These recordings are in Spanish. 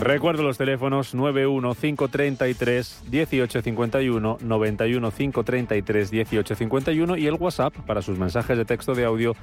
Recuerdo los teléfonos 91533 1851, 91533 1851 y el WhatsApp para sus mensajes de texto de audio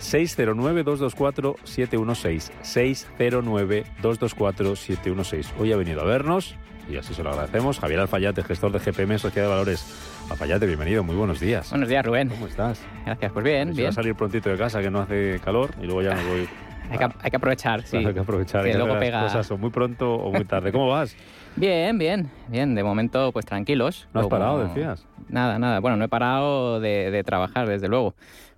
609-224-716. 609-224-716. Hoy ha venido a vernos y así se lo agradecemos. Javier Alfayate, gestor de GPM Sociedad de Valores. Alfayate, bienvenido, muy buenos días. Buenos días, Rubén. ¿Cómo estás? Gracias, pues bien, bien. a salir prontito de casa que no hace calor y luego ya me voy. Hay que, hay que aprovechar, sí. Hay que aprovechar. Que luego hacer las pega... cosas o muy pronto o muy tarde. ¿Cómo vas? Bien, bien, bien. De momento, pues tranquilos. ¿No has Luego- parado, decías? Nada, nada. Bueno, no he parado de, de trabajar, desde luego.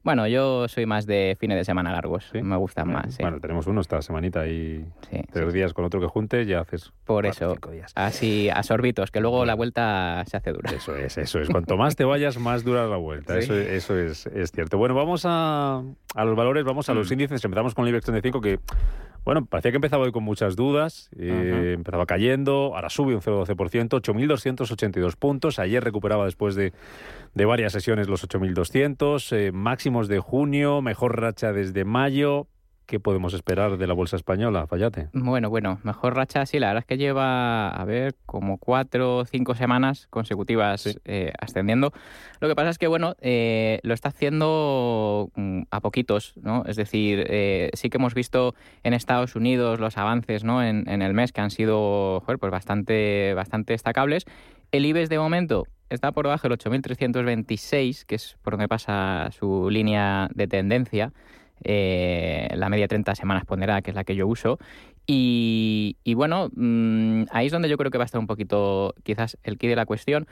Bueno, yo soy más de fines de semana largos. ¿Sí? Me gustan más, sí. Bueno, tenemos uno esta semanita y Sí, tres días con otro que juntes ya haces Por cuatro, eso, cinco días. así a sorbitos, que luego la vuelta se hace dura. Eso es, eso es. Cuanto más te vayas, más dura la vuelta. Eso, eso es, es cierto. Bueno, vamos a, a los valores, vamos a los Mm. índices. Empezamos con el IBEX 35 que, bueno, parecía que empezaba hoy con muchas dudas. eh, empezaba cayendo, ahora sube un 0,12%, 8.282 puntos. Ayer recuperaba después de, de varias sesiones los 8.200. eh, máximos de junio, mejor racha desde mayo. ¿Qué podemos esperar de la bolsa española, Fallate? Bueno, bueno, mejor racha sí, la verdad es que lleva, a ver, como cuatro o cinco semanas consecutivas Sí. eh, ascendiendo. Lo que pasa es que, bueno, eh, lo está haciendo mm, a poquitos, ¿no? Es decir, eh, sí que hemos visto en Estados Unidos los avances, ¿no? En, en el mes que han sido, joder, pues bastante, bastante destacables. El IBEX de momento está por debajo del 8.326, que es por donde pasa su línea de tendencia eh, la media 30 semanas ponderada, que es la que yo uso. Y, y bueno, mm, ahí es donde yo creo que va a estar un poquito quizás el key de la cuestión.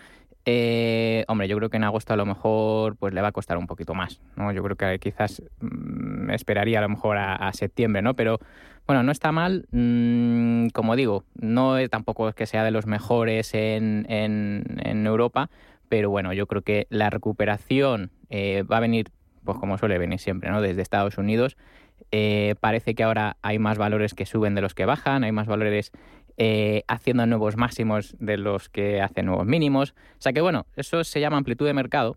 Eh, hombre, yo creo que en agosto a lo mejor pues le va a costar un poquito más, ¿no? Yo creo que quizás mm, esperaría a lo mejor a, a septiembre, ¿no? Pero bueno, no está mal. mm, como digo, no es tampoco que sea de los mejores en, en, en Europa, pero bueno, yo creo que la recuperación eh, va a venir, pues como suele venir siempre, ¿no? Desde Estados Unidos. Eh, parece que ahora hay más valores que suben de los que bajan, hay más valores eh, haciendo nuevos máximos de los que hacen nuevos mínimos. O sea que bueno, eso se llama amplitud de mercado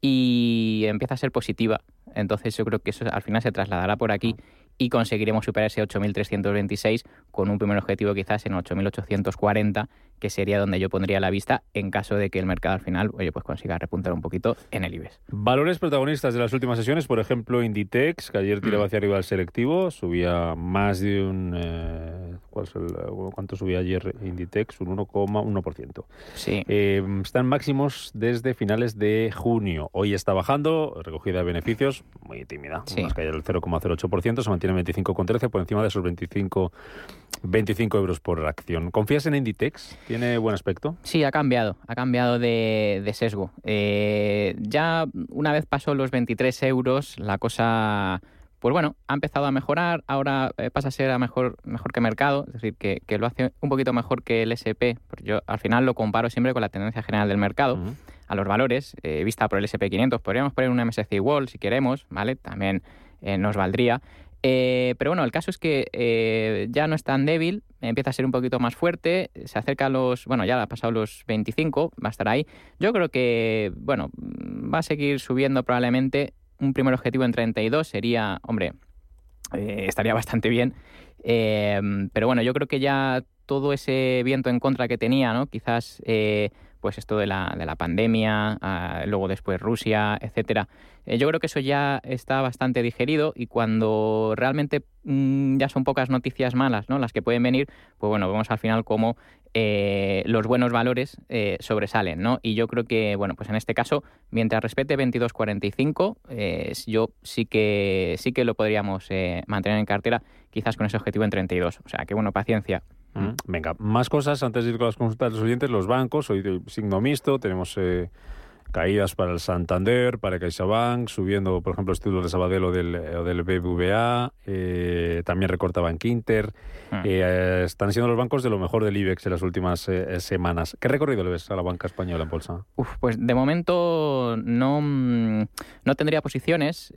y empieza a ser positiva. Entonces yo creo que eso al final se trasladará por aquí y conseguiremos superar ese 8.326 con un primer objetivo quizás en 8.840, que sería donde yo pondría la vista en caso de que el mercado al final oye, pues consiga repuntar un poquito en el IBEX. Valores protagonistas de las últimas sesiones, por ejemplo, Inditex, que ayer tiraba hacia arriba el selectivo, subía más de un... eh, ¿cuál es el- ¿Cuánto subía ayer Inditex? Un 1,1%. Sí. Eh, están máximos desde finales de junio. Hoy está bajando, recogida de beneficios, muy tímida. Sí. Unas caídas del 0,08%, se mantiene en 25,13 por encima de esos 25, 25 euros por acción. ¿Confías en Inditex? ¿Tiene buen aspecto? Sí, ha cambiado, ha cambiado de, de sesgo. Eh, ya una vez pasó los 23 euros, la cosa, pues bueno, ha empezado a mejorar, ahora eh, pasa a ser a mejor, mejor que mercado, es decir, que, que lo hace un poquito mejor que el SP, porque yo al final lo comparo siempre con la tendencia general del mercado, a los valores, eh, vista por el SP500, podríamos poner un MSCI Wall si queremos, ¿vale? También eh, nos valdría. Eh, pero bueno, el caso es que eh, ya no es tan débil, empieza a ser un poquito más fuerte, se acerca a los, bueno, ya ha pasado los 25, va a estar ahí. Yo creo que, bueno, va a seguir subiendo probablemente. Un primer objetivo en 32 sería, hombre, eh, estaría bastante bien. Eh, pero bueno, yo creo que ya todo ese viento en contra que tenía, ¿no? Quizás, eh, pues esto de la, de la pandemia, ah, luego después Rusia, etcétera. Eh, yo creo que eso ya está bastante digerido y cuando realmente mm, ya son pocas noticias malas ¿no? las que pueden venir, pues bueno, vemos al final cómo eh, los buenos valores eh, sobresalen, ¿no? Y yo creo que, bueno, pues en este caso, mientras respete 22.45, yo sí que sí que lo podríamos mantener en cartera, quizás con ese objetivo en 32. O sea, que bueno, paciencia. Mm, venga, más cosas antes de ir con las consultas de los oyentes. Los bancos, hoy signo mixto, tenemos caídas para el Santander, para CaixaBank, subiendo, por ejemplo, estudios de Sabadell o del, del BBVA, eh, también recorta Bank Inter. Ah. Eh, están siendo los bancos de lo mejor del IBEX en las últimas eh, semanas. ¿Qué recorrido le ves a la banca española en bolsa? Uf, pues de momento no, mm, no tendría posiciones,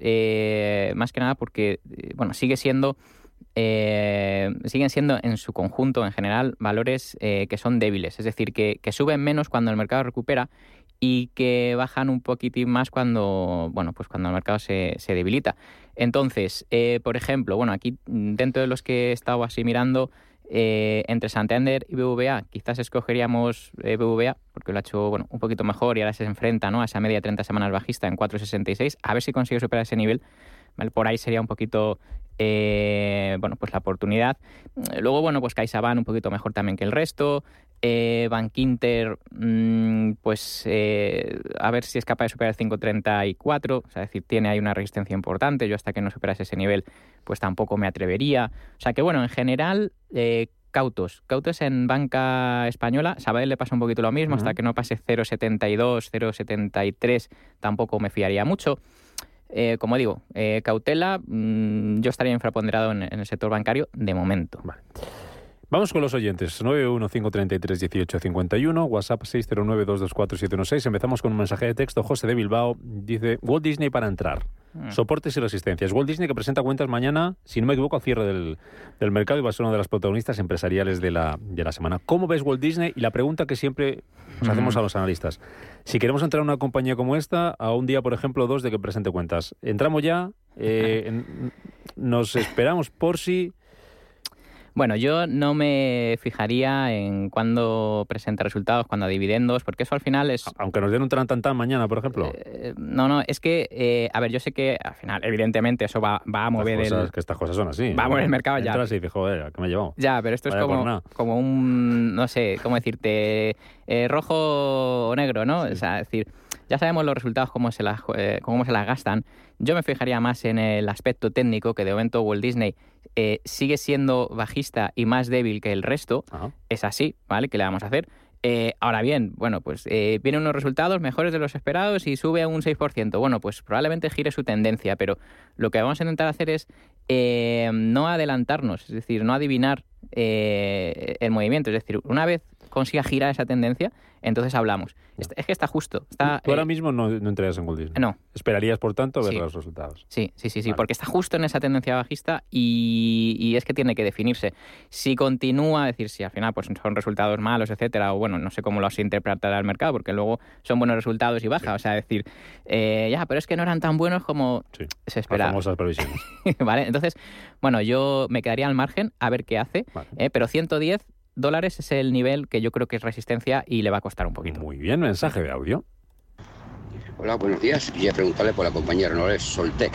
más que nada porque bueno, sigue siendo eh, siguen siendo en su conjunto, en general, valores eh, que son débiles, es decir, que, suben menos cuando el mercado recupera y que bajan un poquitín más cuando, bueno, pues cuando el mercado se, debilita. Entonces, eh, por ejemplo, bueno, aquí dentro de los que he estado así mirando, entre Santander y BVA, quizás escogeríamos BVA, porque lo ha hecho bueno, un poquito mejor y ahora se enfrenta ¿no? a esa media de 30 semanas bajista en 4,66, a ver si consigue superar ese nivel. Por ahí sería un poquito eh, bueno, pues la oportunidad. Luego, bueno, pues CaixaBank un poquito mejor también que el resto. Eh, Bank Inter, mm, pues eh, a ver si es capaz de superar el 5.34, o sea, es decir, tiene ahí una resistencia importante. Yo hasta que no superase ese nivel, pues tampoco me atrevería. O sea que, bueno, en general, eh, cautos. Cautos en banca española. Sabadell le pasa un poquito lo mismo, hasta que no pase 0.72, 0.73, tampoco me fiaría mucho. Eh, como digo, eh, cautela, mm, yo estaría infraponderado en, el sector bancario de momento. Vamos con los oyentes. 915331851, WhatsApp 609224716. Empezamos con un mensaje de texto. José de Bilbao dice, Walt Disney para entrar. Mm. Soportes y resistencias. Walt Disney que presenta cuentas mañana, si no me equivoco, a cierre del, mercado y va a ser uno de las protagonistas empresariales de la, de la semana. ¿Cómo ves Walt Disney? Y la pregunta que siempre nos hacemos a los analistas. Si queremos entrar en una compañía como esta, a un día, por ejemplo, dos de que presente cuentas, ¿entramos ya? Eh, ¿Nos esperamos por si...? Bueno, yo no me fijaría en cuándo presenta resultados, cuándo dividendos, porque eso al final es... Aunque nos den un tan tan mañana, por ejemplo. Eh, no, no, es que, eh, a ver, yo sé que al final, evidentemente, eso va, va a mover el... que estas cosas son así. Va a mover el mercado ya. Entras y dices, joder, ¿qué me he llevado? Ya, pero esto es como, como un, no sé, ¿cómo decirte? Eh, rojo o negro, ¿no? O sea, es decir, ya sabemos los resultados, cómo se, las, cómo se las gastan. Yo me fijaría más en el aspecto técnico, que de momento Walt Disney eh, sigue siendo bajista y más débil que el resto. Es así, ¿vale? ¿Qué le vamos a hacer? Eh, ahora bien, bueno, pues eh, vienen unos resultados mejores de los esperados y sube a un 6%. Bueno, pues probablemente gire su tendencia, pero lo que vamos a intentar hacer es no adelantarnos, es decir, no adivinar el movimiento. Es decir, una vez consiga girar esa tendencia, entonces hablamos. Es, que está justo. Está, Tú ahora eh, mismo no, no entrarías en Gold No. Esperarías, por tanto, ver los resultados. Sí, sí, sí, sí, porque está justo en esa tendencia bajista y, es que tiene que definirse. Si continúa, es decir, si al final pues, son resultados malos, etcétera, o bueno, no sé cómo lo has interpretado al mercado, porque luego son buenos resultados y baja. O sea, decir, eh, ya, pero es que no eran tan buenos como se esperaba. Las famosas previsiones. vale, entonces, bueno, yo me quedaría al margen a ver qué hace, eh, pero 110 dólares es el nivel que yo creo que es resistencia y le va a costar un poquito. Muy bien, mensaje de audio. Hola, buenos días. Quería preguntarle por la compañía renovables Soltec.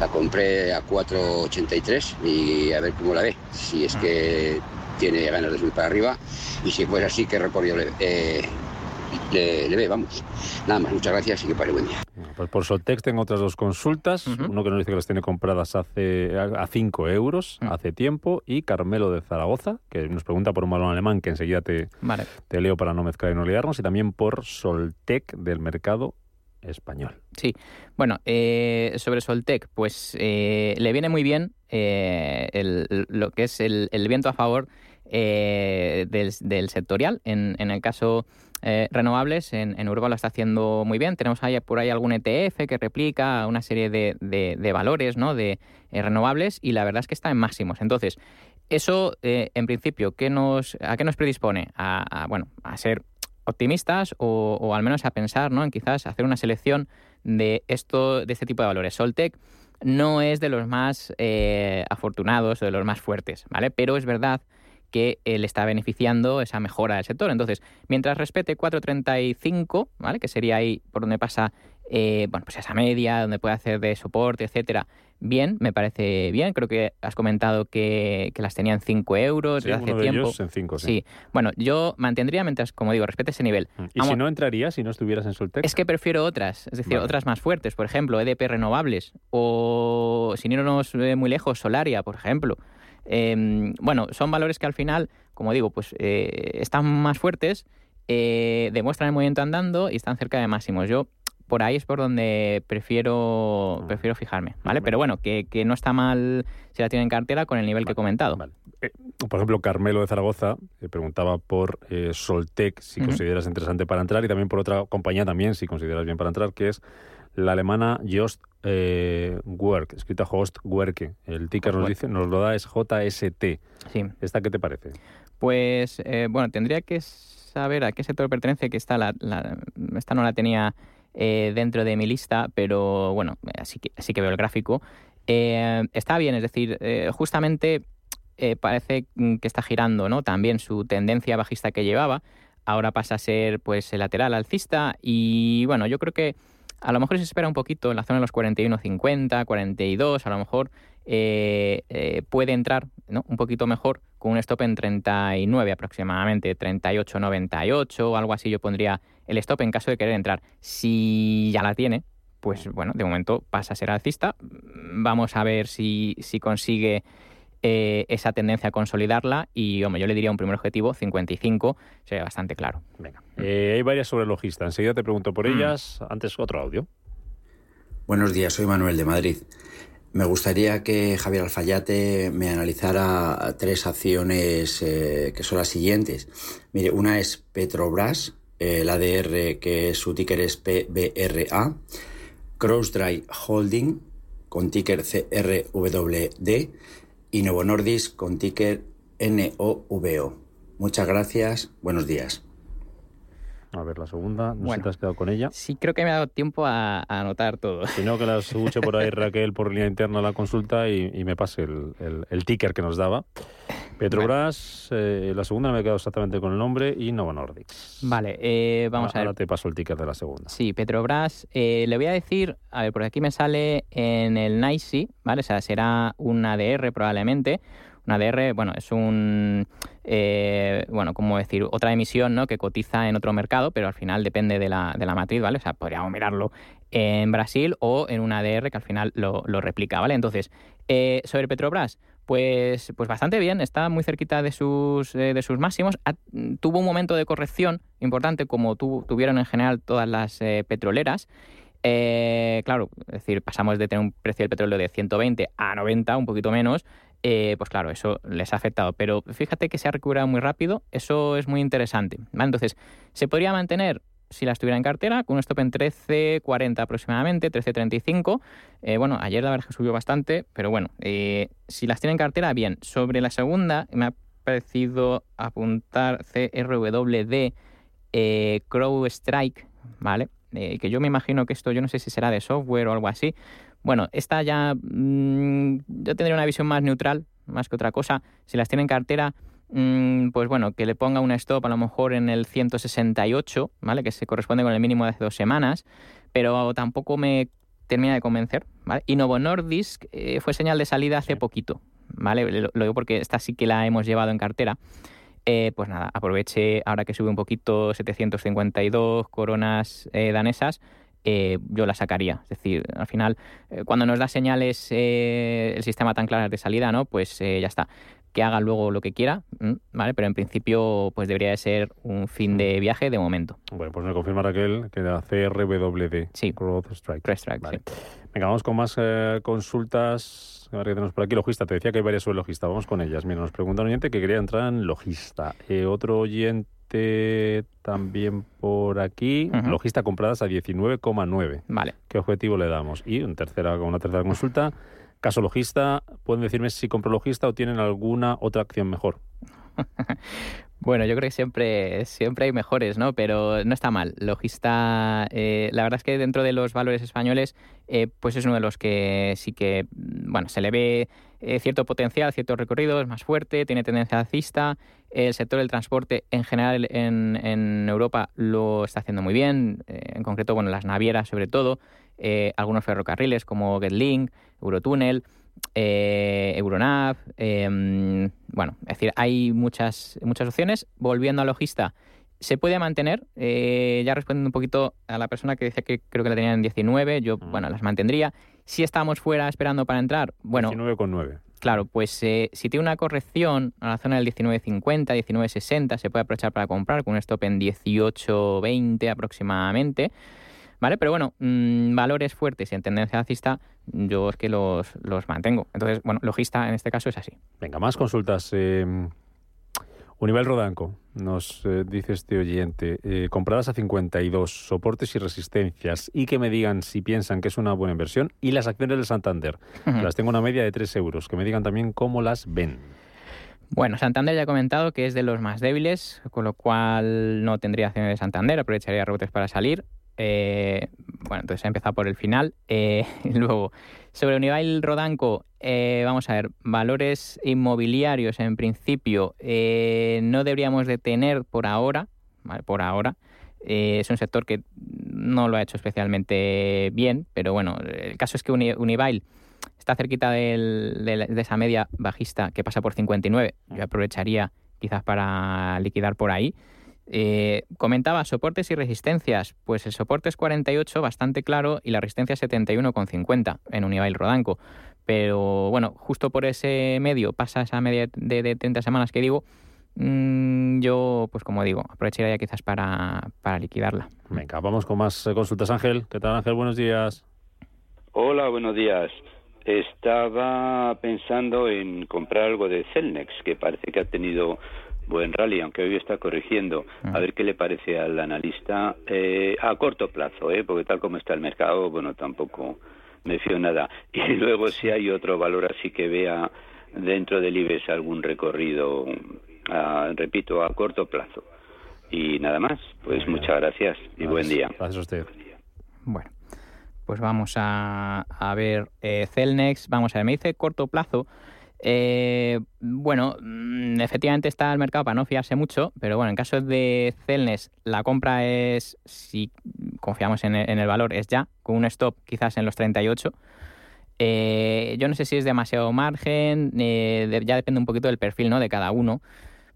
La compré a 4.83 y a ver cómo la ve. Si es que tiene ganas de subir para arriba y si fuera así, qué recorrido le, eh, le, ve, vamos. Nada más, muchas gracias y que pare buen día. Pues por Soltex tengo otras dos consultas. Uno que nos dice que las tiene compradas hace a 5 euros hace tiempo. Y Carmelo de Zaragoza, que nos pregunta por un balón alemán que enseguida te, te leo para no mezclar y no liarnos. Y también por Soltec del mercado español. Sí, bueno, eh, sobre Soltec, pues eh, le viene muy bien eh, lo que es el, viento a favor del, sectorial. En, en el caso eh, renovables en, Europa lo está haciendo muy bien. Tenemos por ahí algún ETF que replica una serie de, valores de eh, renovables y la verdad es que está en máximos. Entonces, eso, eh, en principio, ¿qué nos, ¿a qué nos predispone? A, bueno, a ser optimistas o, al menos a pensar ¿no? en quizás hacer una selección de, esto, de este tipo de valores. Soltec no es de los más afortunados, de los más fuertes, ¿vale? Pero es verdad que le está beneficiando esa mejora del sector. Entonces, mientras respete 4.35, ¿vale? que sería ahí por donde pasa eh, bueno, pues esa media, donde puede hacer de soporte, etcétera, bien, me parece bien. Creo que has comentado que, las tenían 5 euros sí, hace uno tiempo. ellos en 5, sí. sí. Bueno, yo mantendría mientras, como digo, respete ese nivel. Mm. ¿Y si no entraría, si no estuvieras en Soltec? Es que prefiero otras, es decir, Vale. otras más fuertes, por ejemplo, EDP renovables o, sin irnos eh, muy lejos, Solaria, por ejemplo. Eh, bueno, son valores que al final, como digo, pues eh, están más fuertes, eh, demuestran el movimiento andando y están cerca de máximos. Yo por ahí es por donde prefiero Ah. prefiero fijarme, ¿vale? Vale. Pero bueno, que, que no está mal si la tienen en cartera con el nivel que he comentado. Vale. Eh, por ejemplo, Carmelo de Zaragoza eh, preguntaba por eh, Soltec, si Ujú. consideras interesante para entrar, y también por otra compañía también, si consideras bien para entrar, que es la alemana Jost eh, Work, escrita Host Werke. El ticker nos, dice, nos lo da es JST. Sí. ¿Esta qué te parece? Pues eh, bueno, tendría que saber a qué sector pertenece, que esta, la, la- esta no la tenía eh, dentro de mi lista, pero bueno, así que, así que veo el gráfico. Eh, está bien, es decir, justamente parece que está girando ¿no? también su tendencia bajista que llevaba. Ahora pasa a ser pues el lateral alcista y bueno, yo creo que a lo mejor se espera un poquito en la zona de los 41.50, 42, a lo mejor eh, eh, puede entrar ¿no? un poquito mejor con un stop en 39 aproximadamente, 38.98 o algo así yo pondría el stop en caso de querer entrar. Si ya la tiene, pues bueno, de momento pasa a ser alcista. Vamos a ver si, si consigue eh, esa tendencia a consolidarla y hombre, yo le diría un primer objetivo, 55, sería bastante claro. Venga. Eh, hay varias sobre logista. Enseguida te pregunto por ellas. Antes otro audio. Buenos días, soy Manuel de Madrid. Me gustaría que Javier Alfayate me analizara tres acciones eh, que son las siguientes. Mire, una es Petrobras, eh, el ADR que su ticker es PBRA, Crossdry Holding con ticker CRWD y Novo Nordisk con ticker NOVO. Muchas gracias, buenos días. A ver, la segunda. No sé si Bueno. te has quedado con ella. Sí, creo que me ha dado tiempo a, a anotar todo. Si no, que la escuche por ahí Raquel por línea interna la consulta y, y me pase el, el- el ticker que nos daba. Petrobras, eh, la segunda no me he quedado exactamente con el nombre y Novo Nordisk. Vale, eh, vamos a Ahora ver. te paso el ticker de la segunda. Sí, Petrobras, eh, le voy a decir, a ver, por aquí me sale en el NICE, ¿vale? O sea, será un ADR probablemente. Un ADR, bueno, es un, eh, bueno, como decir, otra emisión, ¿no? Que cotiza en otro mercado, pero al final depende de la, de la matriz, ¿vale? O sea, podríamos mirarlo en Brasil o en un ADR que al final lo, lo replica, ¿vale? Entonces, eh, sobre Petrobras, pues, pues bastante bien, está muy cerquita de sus, eh, de sus máximos. Tuvo un momento de corrección importante, como tu- tuvieron en general todas las eh, petroleras. Eh, claro, es decir, pasamos de tener un precio del petróleo de 120 a 90, un poquito menos. eh, pues claro, eso les ha afectado. Pero fíjate que se ha recuperado muy rápido, eso es muy interesante. Entonces, se podría mantener si la estuviera en cartera, con un stop en 13.40 aproximadamente, 13.35. Eh, bueno, ayer la verdad que subió bastante, pero bueno, eh, si las tiene en cartera, bien. Sobre la segunda, me ha parecido apuntar CRWD eh, Crow Strike, ¿vale? Que yo me imagino que esto, yo no sé si será de software o algo así. Bueno, esta ya, mm, yo tendría una visión más neutral, más que otra cosa. Si las tiene en cartera, pues bueno, que le ponga un stop a lo mejor en el 168, ¿vale? Que se corresponde con el mínimo de hace dos semanas, pero tampoco me termina de convencer, ¿vale? Y Novo Nordisk eh, fue señal de salida hace poquito, ¿vale? Lo, lo digo porque esta sí que la hemos llevado en cartera. Eh, pues nada, aproveche ahora que sube un poquito 752 coronas eh, danesas, eh, yo la sacaría. Es decir, al final, eh, cuando nos da señales eh, el sistema tan claras de salida, ¿no? Pues ya está. Que haga luego lo que quiera. ¿vale? Pero en principio, pues debería de ser un fin de viaje de momento. Bueno, pues me confirma Raquel que era CRWD. Sí. Growth Strike. Crest Strike, Vale. sí. Venga, vamos con más eh, consultas. A ver tenemos por aquí. Logista, te decía que hay varias sobre logista. Vamos con ellas. Mira, nos pregunta un oyente que quería entrar en logista. Eh, otro oyente también por aquí. Logista compradas a 19,9. Vale. ¿Qué objetivo le damos? Y un tercera, una tercera consulta. Caso logista, ¿pueden decirme si compro logista o tienen alguna otra acción mejor? Bueno, yo creo que siempre, siempre hay mejores, ¿no? Pero no está mal. Logista, eh, la verdad es que dentro de los valores españoles, eh, pues es uno de los que sí que, mm, bueno, se le ve eh, cierto potencial, cierto recorrido, es más fuerte, tiene tendencia alcista. El sector del transporte en general en, Europa lo está haciendo muy bien, en concreto, bueno, las navieras sobre todo, algunos ferrocarriles como GetLink, Eurotunnel. Euronav, em, bueno, es decir, hay muchas, muchas opciones. Volviendo a logista, se puede mantener, ya respondiendo un poquito a la persona que decía que creo que la tenía en 19, yo, mm. bueno, las mantendría. Si estamos fuera esperando para entrar, bueno... 19,9. Claro, pues eh, si tiene una corrección a la zona del 19.50, 19.60, se puede aprovechar para comprar con un stop en 18.20 aproximadamente. ¿Vale? Pero bueno, mm, valores fuertes y en tendencia alcista, yo es que los, los mantengo. Entonces, bueno, logista en este caso es así. Venga, más consultas. Eh, Univel Rodanco, nos eh, dice este oyente, eh, compradas a 52, soportes y resistencias, y que me digan si piensan que es una buena inversión, y las acciones del Santander, las tengo una media de 3 euros, que me digan también cómo las ven. Bueno, Santander ya ha comentado que es de los más débiles, con lo cual no tendría acciones de Santander, aprovecharía rebotes para salir. Eh, bueno, entonces ha empezado por el final. luego, sobre Unibail Rodanco, eh, vamos a ver, valores inmobiliarios en principio eh, no deberíamos de tener por ahora, por ahora. Eh, es un sector que no lo ha hecho especialmente bien, pero bueno, el caso es que Unibail está cerquita de esa media bajista que pasa por 59. Yo aprovecharía quizás para liquidar por ahí. Eh, comentaba soportes y resistencias. Pues el soporte es 48, bastante claro, y la resistencia es 71,50 en Unibail Rodanco. Pero bueno, justo por ese medio pasa esa media de, 30 semanas que digo. Mm, yo, pues como digo, aprovecharía quizás para, para liquidarla. Venga, vamos con más consultas. Ángel, ¿qué tal Ángel? Buenos días. Hola, buenos días. Estaba pensando en comprar algo de Celnex, que parece que ha tenido buen rally, aunque hoy está corrigiendo. A ah. ver qué le parece al analista eh, a corto plazo, ¿eh? porque tal como está el mercado, bueno, tampoco me fío nada. Y luego si hay otro valor así que vea dentro del IBEX algún recorrido, repito, a corto plazo. Y nada más, pues muchas gracias y buen día. Gracias a usted. Bueno, pues vamos a, a ver eh, Celnex, vamos a ver, me dice corto plazo. Eh, bueno, mm, efectivamente está el mercado para no fiarse mucho, pero bueno, en caso de Celnes, la compra es, si confiamos en el, valor, es ya, con un stop quizás en los 38. Eh, yo no sé si es demasiado margen, eh, ya depende un poquito del perfil ¿no? de cada uno.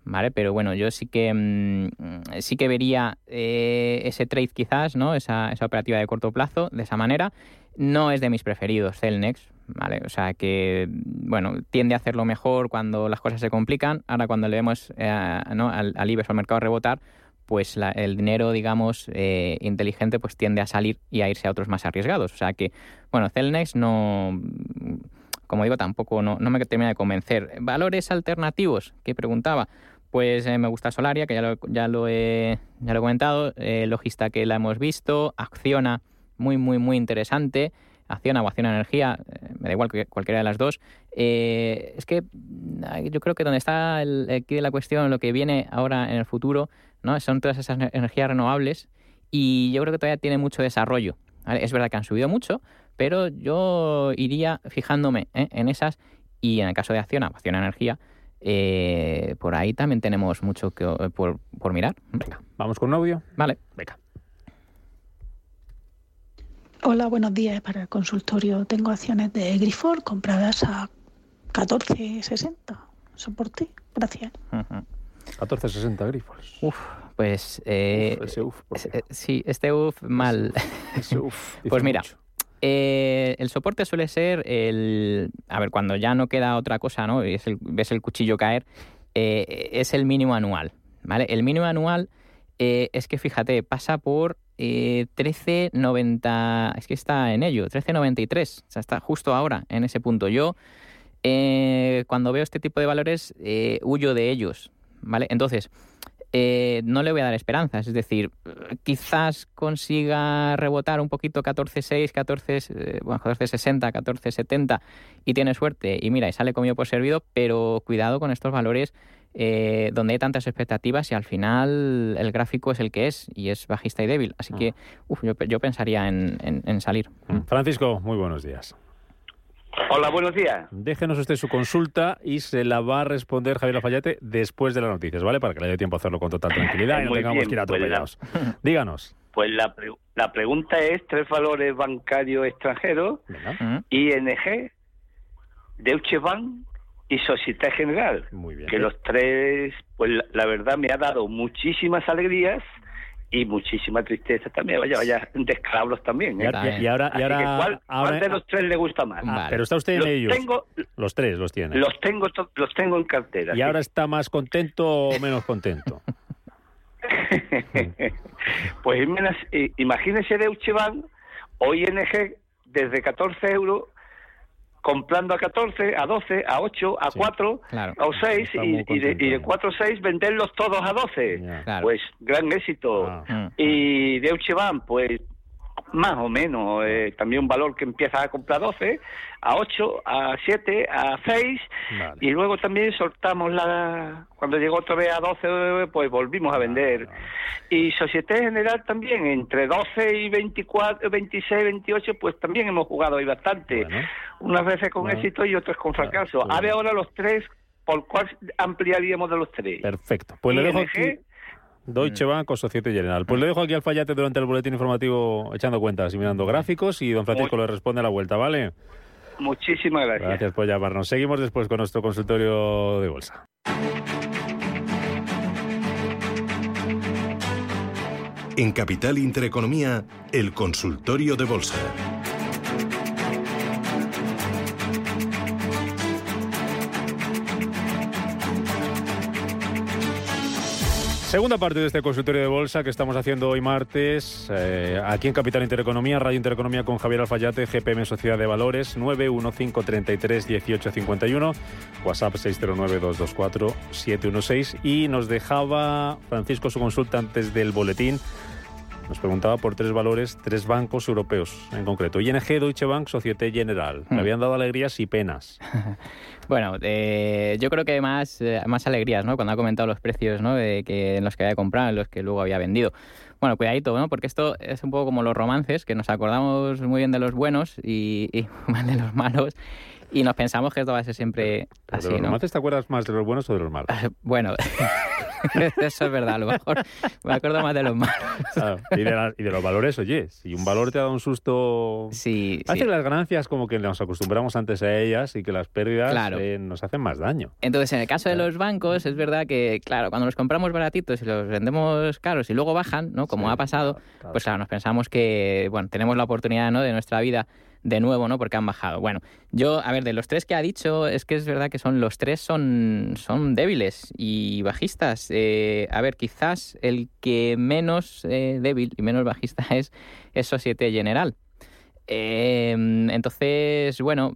¿Vale? Pero bueno, yo sí que mm, sí que vería ese trade quizás, ¿no? Esa, esa operativa de corto plazo de esa manera. No es de mis preferidos, Celnex, ¿vale? O sea que, bueno, tiende a hacerlo mejor cuando las cosas se complican. Ahora cuando le vemos eh, al, al IBEX o al mercado rebotar, pues el dinero, digamos, eh, inteligente, pues tiende a salir y a irse a otros más arriesgados. O sea que, bueno, Celnex no, como digo, tampoco no, me termina de convencer. ¿Valores alternativos? Que preguntaba. Pues eh, me gusta Solaria, que ya lo, ya lo, he, ya lo he comentado. Logista, que la hemos visto. Acciona, muy, muy, muy interesante acción o acción energía, eh, me da igual cualquiera de las dos. Eh, es que yo creo que donde está el, aquí de la cuestión, lo que viene ahora en el futuro, ¿no? son todas esas energías renovables y yo creo que todavía tiene mucho desarrollo. Es verdad que han subido mucho, pero yo iría fijándome ¿eh? en esas y en el caso de acción, acción energía, por ahí también tenemos mucho que, por, por mirar. Venga, vamos con novio. Vale. Venga. Hola, buenos días para el consultorio. Tengo acciones de Grifor compradas a 14.60. Soporte. Gracias. 14.60 Grifos. Uf, pues... Eh, ese uf, eh, sí, este uf mal. Ese uf, pues mira, eh, el soporte suele ser el... A ver, cuando ya no queda otra cosa, ¿no? Y ves el cuchillo caer, es el mínimo anual, ¿vale? El mínimo anual es que, fíjate, pasa por 13.90, eh, es que está en ello, 13.93, o sea, está justo ahora en ese punto. Yo, eh, cuando veo este tipo de valores, eh, huyo de ellos, ¿vale? Entonces, no le voy a dar esperanzas, es decir, quizás consiga rebotar un poquito 14.6, 14, bueno, 14.60, 14.70 y tiene suerte y mira, y sale comido por servido, pero cuidado con estos valores eh, donde hay tantas expectativas y al final el gráfico es el que es y es bajista y débil. Así que ah. yo, pensaría en, salir. Mm. Francisco, muy buenos días. Hola, buenos días. Déjenos usted su consulta y se la va a responder Javier Lafayette después de las noticias, ¿vale? Para que le dé tiempo a hacerlo con total tranquilidad y no Muy tengamos bien, que ir pues la- atropellados. Díganos. Pues la, pre- la pregunta es tres valores bancarios extranjeros, Venga. ING, Deutsche Bank y Societe General. Muy bien. Que los tres, pues la, la verdad me ha dado muchísimas alegrías y muchísima tristeza también. Vaya, vaya, descalabros también. Y ¿eh? ahora, y ahora, y que ahora- ¿cuál, ahora- cuál de los tres le gusta más? Ah, Vale. pero está usted en Los ellos. tengo, Los tres los tiene. los tengo, los tengo en cartera. ¿Y sí. ahora está más contento o menos contento? pues imagínese- eh, Deutsche Bank o ING desde 14 euros comprando a 14, a 12, a 8, a Sí, 4, claro. a 6 Está y, y de, y de 4 a 6 venderlos todos a 12. Ya. Claro. Pues gran éxito. Ah. Mm. Y Deutsche Bank, pues más o menos, eh, también un valor que empieza a comprar 12, a 8, a 7, a 6, Vale. y luego también soltamos la... Cuando llegó otra vez a 12, pues volvimos a vender. vale. Y Societe General también, entre 12 y 24, 26, 28, pues también hemos jugado ahí bastante. Bueno. Unas veces con Bueno. éxito y otras con fracaso. pues A ver bueno. ahora los tres, ¿por cuál ampliaríamos de los tres? Perfecto. Pues le dejo aquí. Deutsche Bank o Societe General. Pues le dejo aquí al Fallate durante el boletín informativo echando cuentas y mirando gráficos y don Francisco Muy- le responde a la vuelta, ¿vale? Muchísimas gracias. Gracias por llamarnos. Seguimos después con nuestro consultorio de bolsa. En Capital Intereconomía, el consultorio de bolsa. Segunda parte de este consultorio de bolsa que estamos haciendo hoy martes, eh, aquí en Capital Intereconomía, Radio Intereconomía con Javier Alfayate, GPM Sociedad de Valores, 915331851, WhatsApp 609224716 y nos dejaba Francisco su consulta antes del boletín. Nos preguntaba por tres valores, tres bancos europeos en concreto. ING, Deutsche Bank, Societe General. Me Hmm. habían dado alegrías y penas. Bueno, eh, yo creo que más, eh, más alegrías, ¿no? Cuando ha comentado los precios, ¿no? De que en los que había comprado, en los que luego había vendido. Bueno, cuidadito, ¿no? Porque esto es un poco como los romances, que nos acordamos muy bien de los buenos y, y mal de los malos, y nos pensamos que esto va a ser siempre Pero así, ¿De los ¿no? romances te acuerdas más de los buenos o de los malos? Bueno, eso es verdad, a lo mejor me acuerdo más de los malos. Claro, y, de la- y de los valores, oye, si un valor te ha dado un susto... Sí, Hace sí. las ganancias como que nos acostumbramos antes a ellas y que las pérdidas Claro. eh, nos hacen más daño. Entonces, en el caso de los bancos, es verdad que, claro, cuando los compramos baratitos y los vendemos caros y luego bajan, ¿no? Como Sí, ha pasado, pues claro, nos pensamos que, bueno, tenemos la oportunidad, ¿no? De nuestra vida de nuevo, ¿no? Porque han bajado. Bueno, yo, a ver, de los tres que ha dicho, es que es verdad que son los tres son, son débiles y bajistas. Eh, a ver, quizás el que menos eh, débil y menos bajista es, Societe General. Eh, entonces, bueno,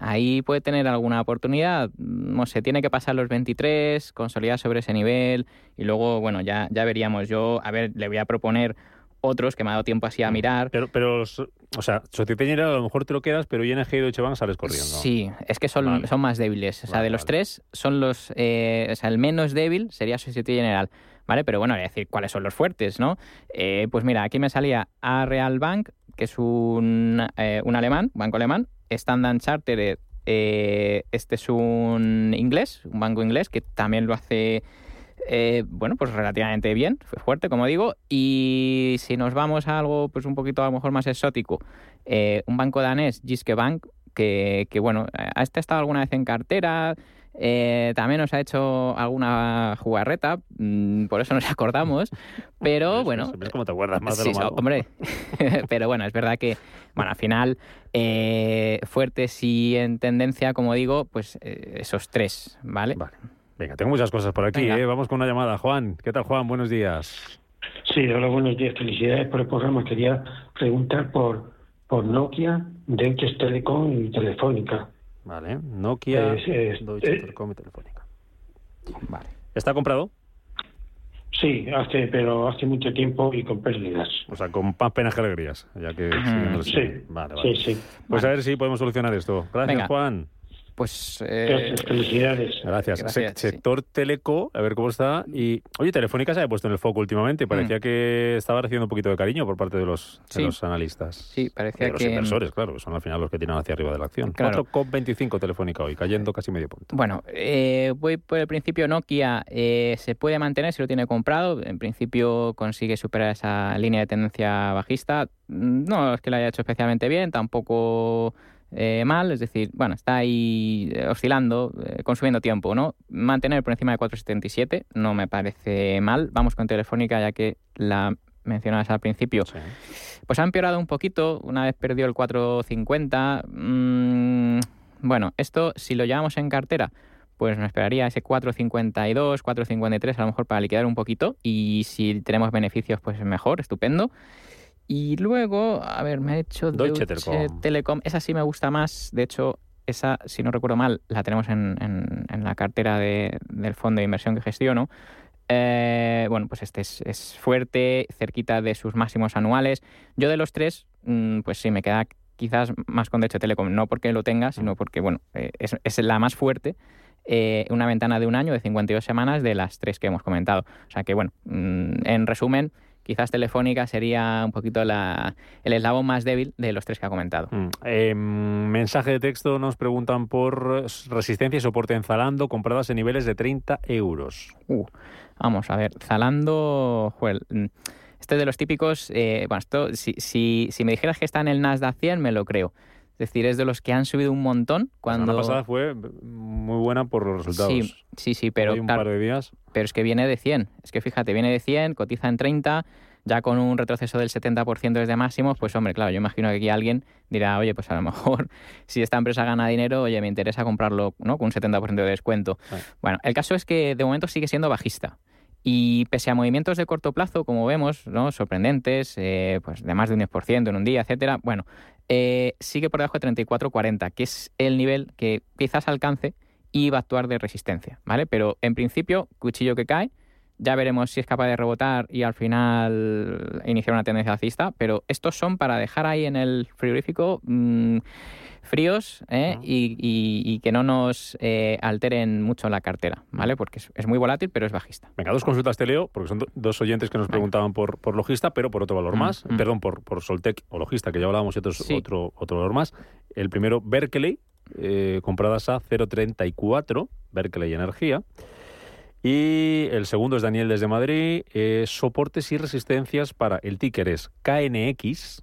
ahí puede tener alguna oportunidad. No sé, tiene que pasar los 23, consolidar sobre ese nivel y luego, bueno, ya, ya veríamos. Yo, a ver, le voy a proponer otros que me ha dado tiempo así a mirar. Pero, pero los- o sea, Societe General a lo mejor te lo quedas, pero ING y Deutsche Bank sales corriendo. Sí, es que son, Vale. son más débiles. O sea, Vale, de los vale. tres, son los. eh, o sea, el menos débil sería Societe General. ¿Vale? Pero bueno, voy a decir cuáles son los fuertes, ¿no? Eh, pues mira, aquí me salía A Real Bank, que es un, eh, un alemán, banco alemán. Standard Chartered, eh, este es un inglés, un banco inglés que también lo hace. Eh, bueno, pues relativamente bien, fuerte, como digo. Y si nos vamos a algo, pues un poquito a lo mejor más exótico, eh, un banco danés, Jyske Bank, que, que, bueno, ha estado alguna vez en cartera, eh, también nos ha hecho alguna jugarreta, mm, por eso nos acordamos, pero bueno... ¿Ves cómo te acuerdas más de lo malo? hombre, pero bueno, es verdad que, bueno, al final, eh, fuertes y en tendencia, como digo, pues eh, esos tres, ¿vale? Vale. Venga, tengo muchas cosas por aquí. ¿eh? Vamos con una llamada. Juan, ¿qué tal, Juan? Buenos días. Sí, hola, buenos días. Felicidades por el programa. Quería preguntar por, por Nokia, Deutsche Telekom y Telefónica. Vale. Nokia, Es- es- Deutsche eh, Telekom y Telefónica. Vale. ¿Está comprado? Sí, hace, pero hace mucho tiempo y con pérdidas. O sea, con más penas que alegrías, ya que Sí, siguiente. Vale, vale. sí, sí. Pues Vale. a ver si podemos solucionar esto. Gracias, Venga. Juan. Pues... Eh, felicidades. Gracias. sector Teleco, a ver cómo está. Y, oye, Telefónica se ha puesto en el foco últimamente. Parecía mm. que estaba recibiendo un poquito de cariño por parte de los, los analistas. Sí, parecía de los inversores, claro, que son al final los que tiran hacia arriba de la acción. Claro. COP25 Telefónica hoy, cayendo casi medio punto. Bueno, eh, voy por el principio. Nokia eh, se puede mantener si lo tiene comprado. En principio consigue superar esa línea de tendencia bajista. No es que lo haya hecho especialmente bien, tampoco eh, mal, es decir, bueno, está ahí eh, oscilando, eh, consumiendo tiempo, ¿no? Mantener por encima de 4,77 no me parece mal. Vamos con Telefónica, ya que la mencionabas al principio. Pues ha empeorado un poquito, una vez perdió el 4,50. Mm, bueno, esto si lo llevamos en cartera, pues nos esperaría ese 4,52, 4,53 a lo mejor para liquidar un poquito y si tenemos beneficios pues mejor, estupendo. Y luego, a ver, me ha hecho Deutsche, Telekom. Esa sí me gusta más. De hecho, esa, si no recuerdo mal, la tenemos en, en, la cartera de, del fondo de inversión que gestiono. Eh, bueno, pues este es, fuerte, cerquita de sus máximos anuales. Yo de los tres, mm, pues sí, me queda quizás más con Deutsche Telekom, no porque lo tenga, sino porque, bueno, eh, es, es, la más fuerte. Eh, una ventana de un año de 52 semanas de las tres que hemos comentado. O sea que, bueno, mm, en resumen, quizás Telefónica sería un poquito la, el eslabón más débil de los tres que ha comentado. Mm. Em, mensaje de texto nos preguntan por resistencia y soporte en Zalando compradas en niveles de 30 euros. Uh, vamos a ver, Zalando, Joel, mm, este es de los típicos, eh, bueno, esto, si, si, si me dijeras que está en el Nasdaq 100, me lo creo. Es decir, es de los que han subido un montón. Cuando... La semana pasada fue muy buena por los resultados. Sí, sí, sí pero... un par de días. Pero es que viene de 100. Es que fíjate, viene de 100, cotiza en 30, ya con un retroceso del 70% desde máximos, pues hombre, claro, yo imagino que aquí alguien dirá, oye, pues a lo mejor si esta empresa gana dinero, oye, me interesa comprarlo ¿no? con un 70% de descuento. Bueno, el caso es que de momento sigue siendo bajista. Y pese a movimientos de corto plazo, como vemos, ¿no? sorprendentes, eh, pues de más de un 10% en un día, etcétera, bueno, eh, sigue por debajo de 34.40, que es el nivel que quizás alcance y va a actuar de resistencia, ¿vale? Pero en principio, cuchillo que cae, ya veremos si es capaz de rebotar y al final iniciar una tendencia alcista, pero estos son para dejar ahí en el frigorífico mm, fríos ¿eh? y, que no nos eh, alteren mucho la cartera, ¿vale? Porque es, muy volátil, pero es bajista. Venga, dos consultas te leo, porque son dos oyentes que nos preguntaban por, por logista, pero por otro valor mm, más, mm. perdón, por, por Soltec o logista, que ya hablábamos, y otro, otro valor más. El primero, Berkeley, eh, compradas a 0,34, Berkeley Energía. Y el segundo es Daniel desde Madrid. soportes y resistencias para el ticker es KNX,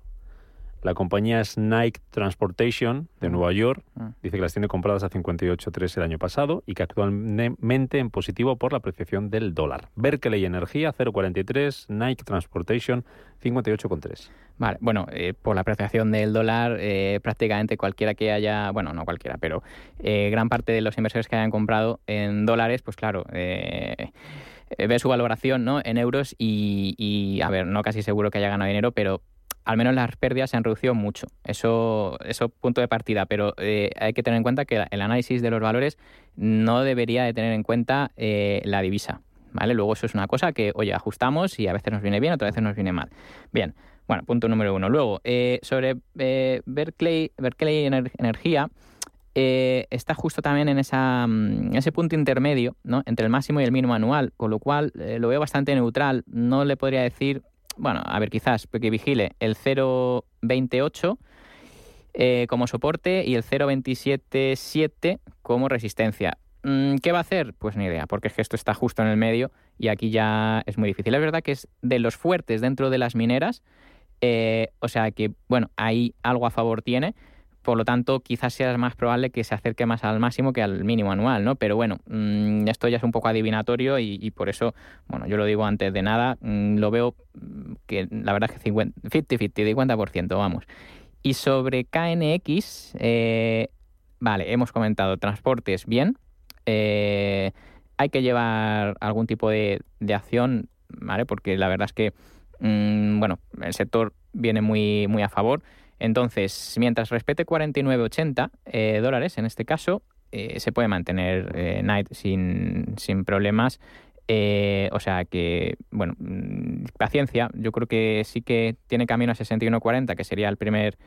la compañía es Nike Transportation de Nueva York. Ah. Dice que las tiene compradas a 58.3 el año pasado y que actualmente en positivo por la apreciación del dólar. Berkeley Energía 0.43, Nike Transportation 58.3. Vale, bueno, eh, por la apreciación del dólar, eh, prácticamente cualquiera que haya, bueno, no cualquiera, pero eh, gran parte de los inversores que hayan comprado en dólares, pues claro, ve su valoración ¿no? en euros y, y, a ver, no casi seguro que haya ganado dinero, pero al menos las pérdidas se han reducido mucho. Eso, eso punto de partida, pero eh, hay que tener en cuenta que el análisis de los valores no debería de tener en cuenta eh, la divisa. ¿vale? Luego eso es una cosa que, oye, ajustamos y a veces nos viene bien, otras veces nos viene mal. Bien, bueno, punto número uno. Luego, eh, sobre Berkeley, Berkeley Energía, está justo también en esa, mm, ese punto intermedio ¿no? entre el máximo y el mínimo anual, con lo cual lo veo bastante neutral. No le podría decir bueno, a ver, quizás que vigile el 0.28 eh, como soporte y el 0.277 como resistencia. Mm, ¿Qué va a hacer? Pues ni idea, porque es que esto está justo en el medio y aquí ya es muy difícil. Es verdad que es de los fuertes dentro de las mineras, eh, o sea que, bueno, ahí algo a favor tiene, por lo tanto, quizás sea más probable que se acerque más al máximo que al mínimo anual, ¿no? Pero bueno, mm, esto ya es un poco adivinatorio y, por eso, bueno, yo lo digo antes de nada, mm, lo veo mm, que la verdad es que 50-50, 50%, vamos. Y sobre KNX, eh, vale, hemos comentado transportes bien, eh, hay que llevar algún tipo de, de, acción, ¿vale? Porque la verdad es que, bueno, el sector viene muy, muy a favor. Entonces, mientras respete 49,80 eh, dólares, en este caso, eh, se puede mantener eh, Night sin, sin problemas. Eh, o sea que, bueno, mm, paciencia. Yo creo que sí que tiene camino a 61.40, que sería el primer,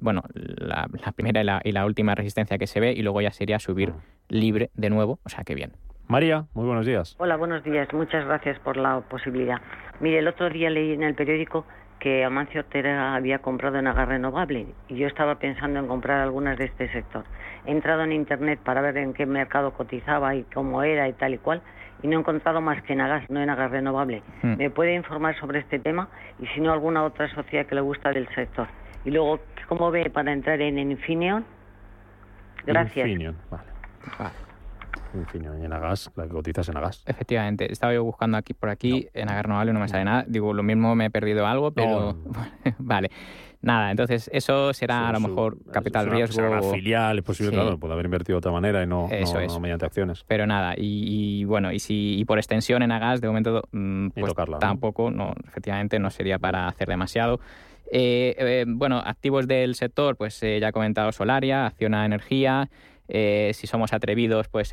bueno, la, primera y la, y la, última resistencia que se ve, y luego ya sería subir libre de nuevo. O sea que bien. María, muy buenos días. Hola, buenos días. Muchas gracias por la posibilidad. Mire, el otro día leí en el periódico que Amancio Ortega había comprado en Agas Renovable y yo estaba pensando en comprar algunas de este sector. He entrado en internet para ver en qué mercado cotizaba y cómo era y tal y cual y no he encontrado más que en Agas, no en Agas Renovable. Hmm. ¿Me puede informar sobre este tema y si no alguna otra sociedad que le gusta del sector? Y luego, ¿cómo ve para entrar en Infineon? Gracias. Infineon, vale. En Agas, la que cotizas en Agas. Efectivamente, estaba yo buscando aquí por aquí, en Agas Renovable no me sale nada. Digo, lo mismo me he perdido algo, pero... vale. Nada, entonces eso será a lo mejor capital riesgo. Será una filial, es posible, claro, puede haber invertido de otra manera y no, mediante acciones. Pero nada, y, bueno, y si por extensión en Agas, de momento, mm, pues tampoco, ¿no? efectivamente, no sería para hacer demasiado. Eh, eh, bueno, activos del sector, pues eh, ya he comentado Solaria, Acciona Energía, si somos atrevidos, pues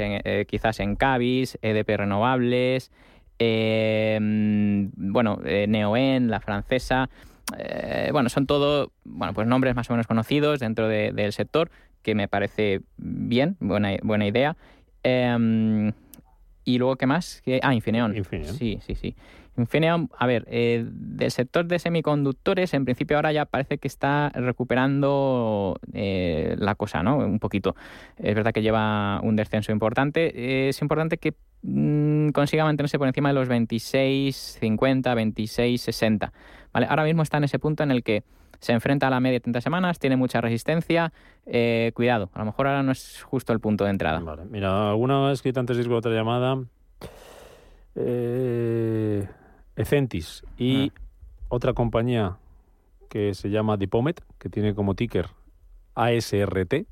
quizás en Cavis, EDP Renovables, mm, bueno, Neoen, la francesa. Eh, bueno, son todo bueno, pues nombres más o menos conocidos dentro del sector, que me parece bien, buena, buena idea. Em, y luego, ¿qué más? Ah, Infineon. Sí, sí, sí. Infineon, a ver, eh, del sector de semiconductores, en principio ahora ya parece que está recuperando eh, la cosa, ¿no? Un poquito. Es verdad que lleva un descenso importante. es importante que mm, consiga mantenerse por encima de los 26, 50, 26, 60. ¿Vale? Ahora mismo está en ese punto en el que se enfrenta a la media de 30 semanas, tiene mucha resistencia. Eh, cuidado, a lo mejor ahora no es justo el punto de entrada. Vale, mira, alguna que antes de otra llamada. Eh, Ecentis y ah. otra compañía que se llama Dipomet, que tiene como ticker ASRT,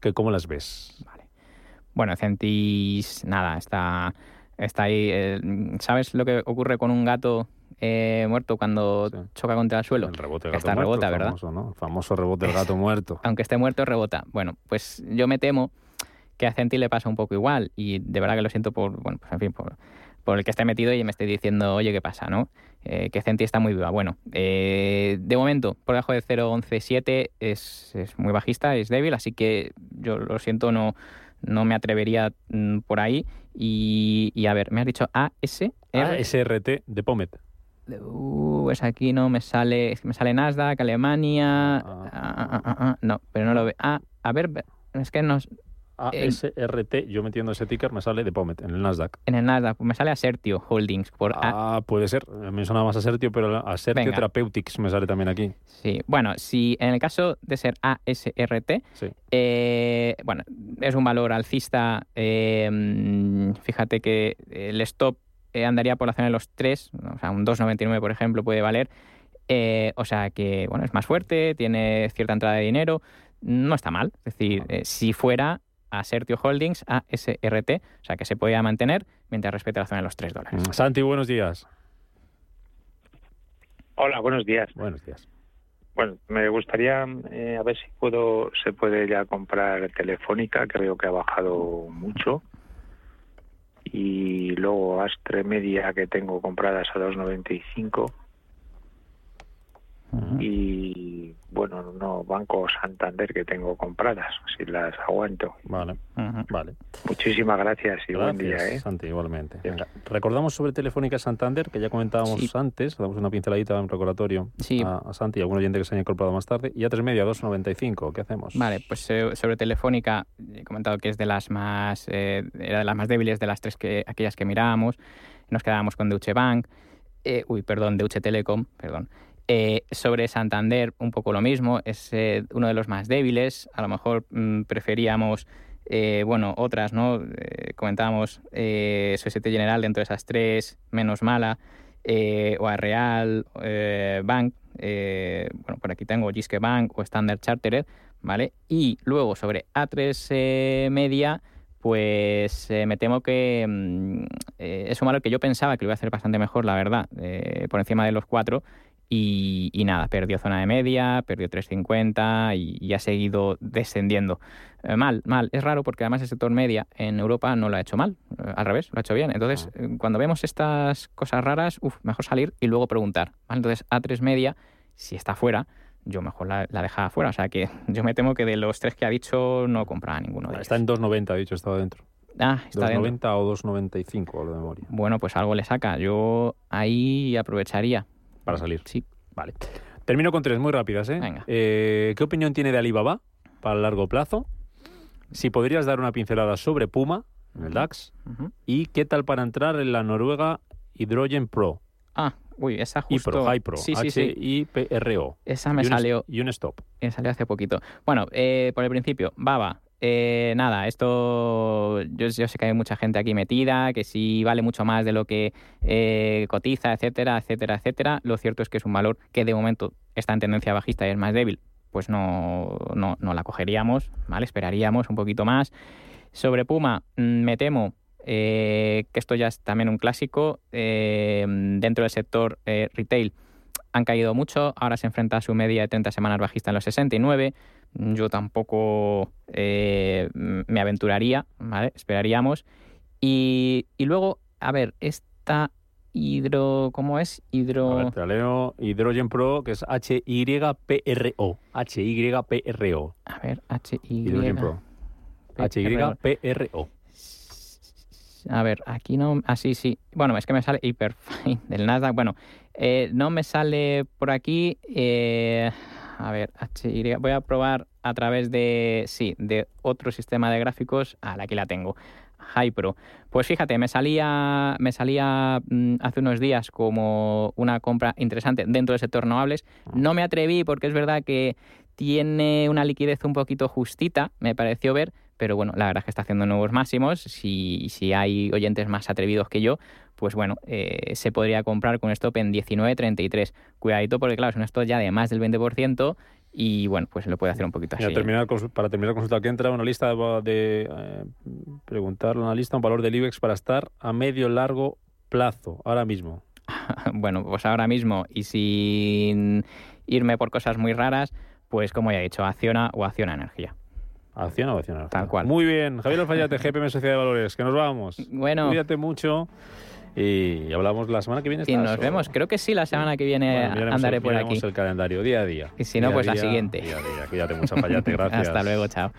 que ¿cómo las ves? Vale. Bueno, Ecentis, nada, está, está ahí. Eh, ¿Sabes lo que ocurre con un gato eh, muerto cuando choca contra el suelo? El rebote del gato está rebota, ¿verdad? Famoso, ¿no? El famoso rebote del gato muerto. Aunque esté muerto, rebota. Bueno, pues yo me temo que a Ecentis le pasa un poco igual y de verdad que lo siento por, bueno, pues en fin, por por el que esté metido y me esté diciendo, oye, ¿qué pasa? ¿no? Eh, que Centi está muy viva. Bueno, eh, de momento, por debajo de 0.117 es, es muy bajista, es débil, así que yo lo siento, no, no me atrevería mm, por ahí. Y, a ver, me has dicho AS... ASRT de Pomet. Uh, pues aquí no me sale, me sale Nasdaq, Alemania, ah. Ah, ah, no, pero no lo veo. Ah, a ver, es que nos, ASRT, yo metiendo ese ticker me sale de Pomet en el Nasdaq. En el Nasdaq, me sale Asertio Holdings. Por ah, puede ser. Me suena más Asertio, pero Asertio Therapeutics me sale también aquí. Sí, bueno, si en el caso de ser ASRT, eh, bueno, es un valor alcista. Eh, fíjate que el stop eh, andaría por la zona de los 3, o sea, un 2,99 por ejemplo puede valer. o sea que, bueno, es más fuerte, tiene cierta entrada de dinero no está mal. Es decir, si fuera a Sertio Holdings, a SRT, o sea que se podía mantener mientras respete la zona de los 3 dólares. Mm, Santi, buenos días. Hola, buenos días. Buenos días. Bueno, me gustaría eh, a ver si puedo se puede ya comprar Telefónica, que veo que ha bajado mucho. Y luego Astre Media, que tengo compradas a 2.95 y bueno, no Banco Santander que tengo compradas, si las aguanto. Vale, vale. Muchísimas gracias y buen día. ¿eh? Santi, igualmente. Recordamos sobre Telefónica Santander, que ya comentábamos antes, damos una pinceladita, un recordatorio a, Santi y algún oyente que se haya incorporado más tarde. Y a tres media, 2.95, ¿qué hacemos? Vale, pues eh, sobre Telefónica, he comentado que es de las más, eh, era de las más débiles de las tres que aquellas que mirábamos. Nos quedábamos con Deutsche Bank, eh, uy, perdón, Deutsche Telekom, perdón. Eh, sobre Santander, un poco lo mismo, es eh, uno de los más débiles. A lo mejor mm, preferíamos, eh, bueno, otras, ¿no? comentábamos Societe General dentro de esas tres, menos mala, o a Real Bank, bueno, por aquí tengo Giske Bank o Standard Chartered, ¿vale? Y luego sobre A3 Media, pues me temo que mm, es un valor que yo pensaba que lo iba a hacer bastante mejor, la verdad, por encima de los cuatro y, y nada, perdió zona de media, perdió 3,50 y, y ha seguido descendiendo. Eh, mal, mal. Es raro porque además el sector media en Europa no lo ha hecho mal, eh, al revés, lo ha hecho bien. Entonces, Ah. eh, cuando vemos estas cosas raras, uf, mejor salir y luego preguntar. ¿vale? Entonces, A3 media, si está fuera, yo mejor la, la dejaba fuera. O sea que yo me temo que de los tres que ha dicho no compraba ninguno de ellos. Está en 2,90, ha dicho, estaba dentro. Ah, está dentro. 2,90 o 2,95 a lo de memoria. Bueno, pues algo le saca. Yo ahí aprovecharía. Para salir. Sí. Vale. Termino con tres muy rápidas, ¿eh? Venga. Eh, ¿Qué opinión tiene de Alibaba para el largo plazo? Si podrías dar una pincelada sobre Puma, en el DAX. ¿Y qué tal para entrar en la Noruega Hydrogen Pro? Ah, uy, esa justo... Hypro, Hypro. Sí, sí, sí. H-I-P-R-O. Esa me Y un salió... Y un stop. Me salió hace poquito. Bueno, eh, por el principio, Baba. Eh, nada, esto yo, sé que hay mucha gente aquí metida, que si vale mucho más de lo que eh, cotiza, etcétera, etcétera, etcétera. Lo cierto es que es un valor que de momento está en tendencia bajista y es más débil, pues no, no, no la cogeríamos, ¿vale? Esperaríamos un poquito más. Sobre Puma, mm, me temo eh, que esto ya es también un clásico eh, dentro del sector retail han caído mucho, ahora se enfrenta a su media de 30 semanas bajista en los 69. Yo tampoco eh, me aventuraría, ¿vale? Esperaríamos. Y, y luego, a ver, esta hidro... ¿Cómo es? Hidro... A ver, te leo. Hydrogen Pro, que es H-Y-P-R-O. H-Y-P-R-O. A ver, Hydrogen Pro. H-Y-P-R-O. A ver, aquí no. Ah, sí, sí. Bueno, es que me sale Hyperfine del Nasdaq. Bueno, eh, no me sale por aquí. eh, a ver, HY. Voy a probar a través de. Sí, de otro sistema de gráficos. Ah, aquí la tengo. Hypro. Pues fíjate, me salía, me salía mm, hace unos días como una compra interesante dentro del sector renovables. No me atreví porque es verdad que tiene una liquidez un poquito justita, me pareció ver, pero bueno, la verdad es que está haciendo nuevos máximos. Si, si hay oyentes más atrevidos que yo, pues bueno, eh, se podría comprar con un stop en 19.33. Cuidadito porque claro, es un stop ya de más del 20% y bueno, pues lo puede hacer un poquito así. Mira, terminar, para terminar la consulta, aquí entra una lista de, de, eh, preguntarle a una lista un valor del IBEX para estar a medio largo plazo, ahora mismo. bueno, pues ahora mismo y sin irme por cosas muy raras, pues como ya he dicho, Acciona o Acciona Energía. Acción o acción. Tal cual. Muy bien, Javier Alfayate, GPM Sociedad de Valores, que nos vamos. Bueno. Cuídate mucho y hablamos la semana que viene. Y ¿estás, nos vemos, creo que sí, la semana que viene Bueno, andaré el- por aquí. el calendario día a día. Y si no, Día pues la siguiente. Día a día. Cuídate mucho, Alfayate, gracias. Hasta luego, chao.